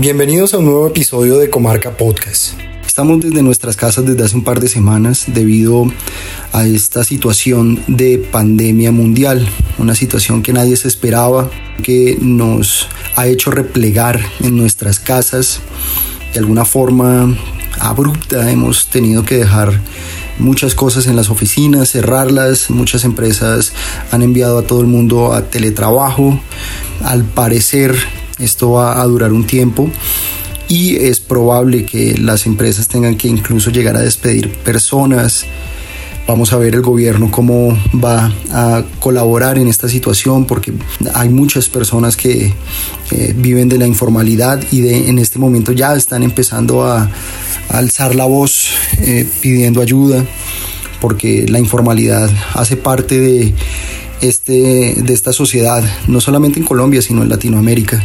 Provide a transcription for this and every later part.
Bienvenidos a un nuevo episodio de Comarca Podcast. Estamos desde nuestras casas desde hace un par de semanas debido a esta situación de pandemia mundial, una situación que nadie se esperaba, que nos ha hecho replegar en nuestras casas. De alguna forma abrupta hemos tenido que dejar muchas cosas en las oficinas, cerrarlas, muchas empresas han enviado a todo el mundo a teletrabajo. Al parecer esto va a durar un tiempo y es probable que las empresas tengan que incluso llegar a despedir personas. Vamos a ver el gobierno cómo va a colaborar en esta situación porque hay muchas personas que eh, viven de la informalidad y en este momento ya están empezando a, alzar la voz eh, pidiendo ayuda porque la informalidad hace parte de este, de esta sociedad, no solamente en Colombia, sino en Latinoamérica.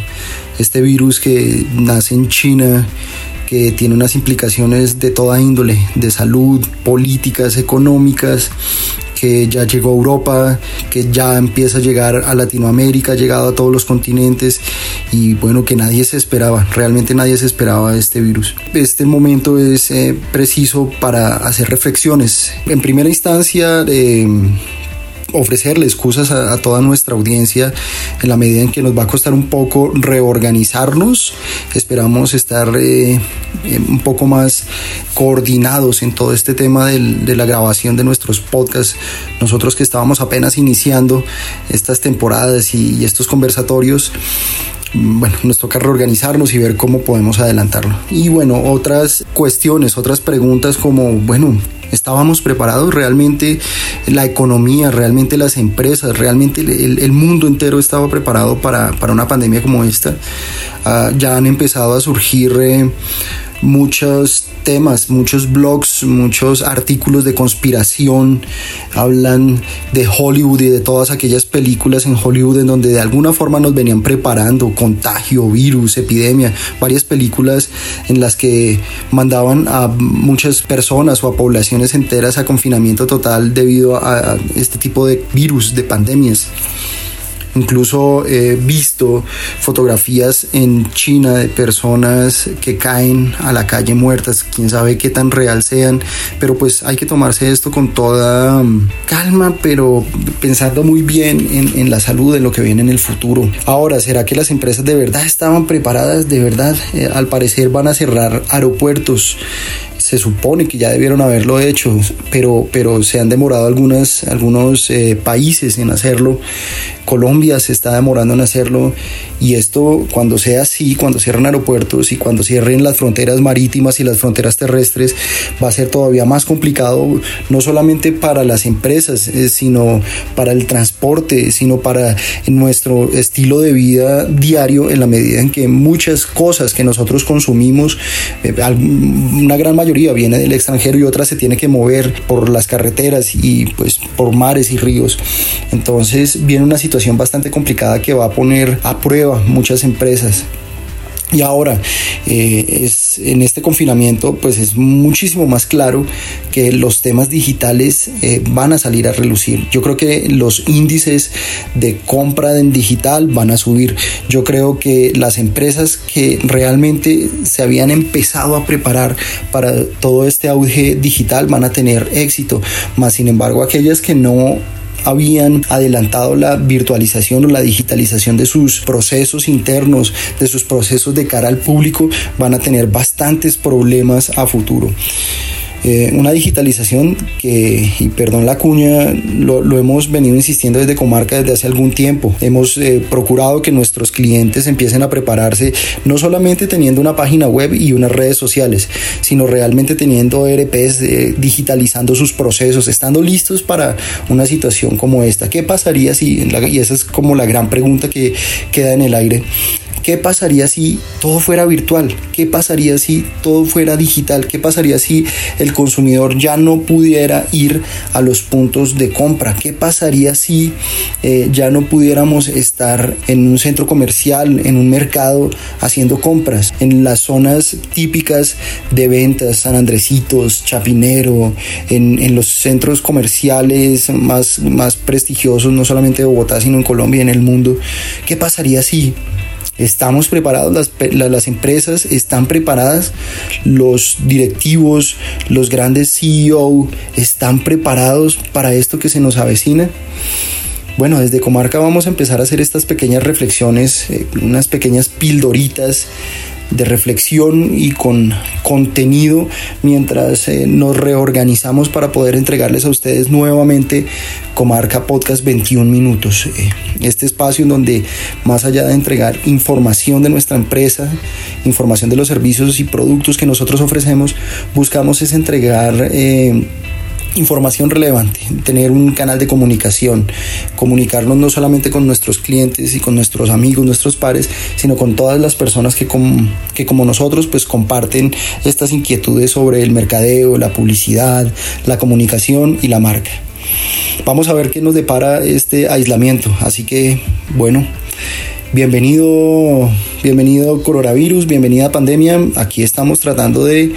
Este virus que nace en China, que tiene unas implicaciones de toda índole, de salud, políticas, económicas, que ya llegó a Europa, que ya empieza a llegar a Latinoamérica, ha llegado a todos los continentes y bueno, que nadie se esperaba, realmente nadie se esperaba este virus. Este momento es eh, preciso para hacer reflexiones. En primera instancia, eh, ofrecerle excusas a, toda nuestra audiencia en la medida en que nos va a costar un poco reorganizarnos. Esperamos estar eh, eh, un poco más coordinados en todo este tema de la grabación de nuestros podcasts. Nosotros que estábamos apenas iniciando estas temporadas y, y estos conversatorios, bueno, nos toca reorganizarnos y ver cómo podemos adelantarlo. Y bueno, otras cuestiones, otras preguntas como, bueno, estábamos preparados realmente la economía, realmente las empresas, realmente el, mundo entero estaba preparado para, una pandemia como esta. Ah, ya han empezado a surgir eh, muchos temas, muchos blogs, muchos artículos de conspiración, hablan de Hollywood y de todas aquellas películas en Hollywood en donde de alguna forma nos venían preparando contagio, virus, epidemia, varias películas en las que mandaban a muchas personas o a poblaciones enteras a confinamiento total debido a este tipo de virus, de pandemias. Incluso he visto fotografías en China de personas que caen a la calle muertas, quién sabe qué tan real sean, pero pues hay que tomarse esto con toda mm, calma, pero pensando muy bien en, la salud, de lo que viene en el futuro. Ahora, ¿será que las empresas de verdad estaban preparadas? De verdad, eh, al parecer van a cerrar aeropuertos se supone que ya debieron haberlo hecho, pero, pero se han demorado algunas, algunos eh, países en hacerlo. Colombia se está demorando en hacerlo y esto cuando sea así, cuando cierren aeropuertos y cuando cierren las fronteras marítimas y las fronteras terrestres, va a ser todavía más complicado, no solamente para las empresas, eh, sino para el transporte, sino para nuestro estilo de vida diario en la medida en que muchas cosas que nosotros consumimos, eh, una gran mayoría viene del extranjero y otra se tiene que mover por las carreteras y pues por mares y ríos. Entonces viene una situación bastante complicada que va a poner a prueba muchas empresas. Y ahora, eh, es, en este confinamiento, pues es muchísimo más claro que los temas digitales eh, van a salir a relucir. Yo creo que los índices de compra en digital van a subir. Yo creo que las empresas que realmente se habían empezado a preparar para todo este auge digital van a tener éxito. Más sin embargo, aquellas que no habían adelantado la virtualización o la digitalización de sus procesos internos, de sus procesos de cara al público, van a tener bastantes problemas a futuro. Eh, una digitalización que, y perdón la cuña, lo, hemos venido insistiendo desde Comarca desde hace algún tiempo. Hemos eh, procurado que nuestros clientes empiecen a prepararse no solamente teniendo una página web y unas redes sociales, sino realmente teniendo ERPs, eh, digitalizando sus procesos, estando listos para una situación como esta. ¿Qué pasaría si, y esa es como la gran pregunta que queda en el aire, ¿Qué pasaría si todo fuera virtual? ¿Qué pasaría si todo fuera digital? ¿Qué pasaría si el consumidor ya no pudiera ir a los puntos de compra? ¿Qué pasaría si eh, ya no pudiéramos estar en un centro comercial, en un mercado haciendo compras? En las zonas típicas de ventas, San Andresitos, Chapinero, en, en los centros comerciales más, más prestigiosos, no solamente de Bogotá, sino en Colombia y en el mundo. ¿Qué pasaría si Estamos preparados, las, las, empresas están preparadas, los directivos, los grandes CEO están preparados para esto que se nos avecina. Bueno, desde Comarca vamos a empezar a hacer estas pequeñas reflexiones, eh, unas pequeñas pildoritas de reflexión y con contenido mientras eh, nos reorganizamos para poder entregarles a ustedes nuevamente Comarca Podcast 21 minutos. Eh, este espacio en donde más allá de entregar información de nuestra empresa, información de los servicios y productos que nosotros ofrecemos, buscamos es entregar... Eh, información relevante, tener un canal de comunicación, comunicarnos no solamente con nuestros clientes y con nuestros amigos, nuestros pares, sino con todas las personas que, que como nosotros pues comparten estas inquietudes sobre el mercadeo, la publicidad, la comunicación y la marca. Vamos a ver qué nos depara este aislamiento, así que bueno, Bienvenido, bienvenido coronavirus, bienvenida pandemia. Aquí estamos tratando de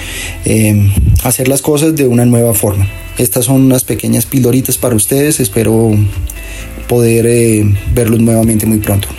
eh, hacer las cosas de una nueva forma. Estas son unas pequeñas pildoritas para ustedes. Espero poder eh, verlos nuevamente muy pronto.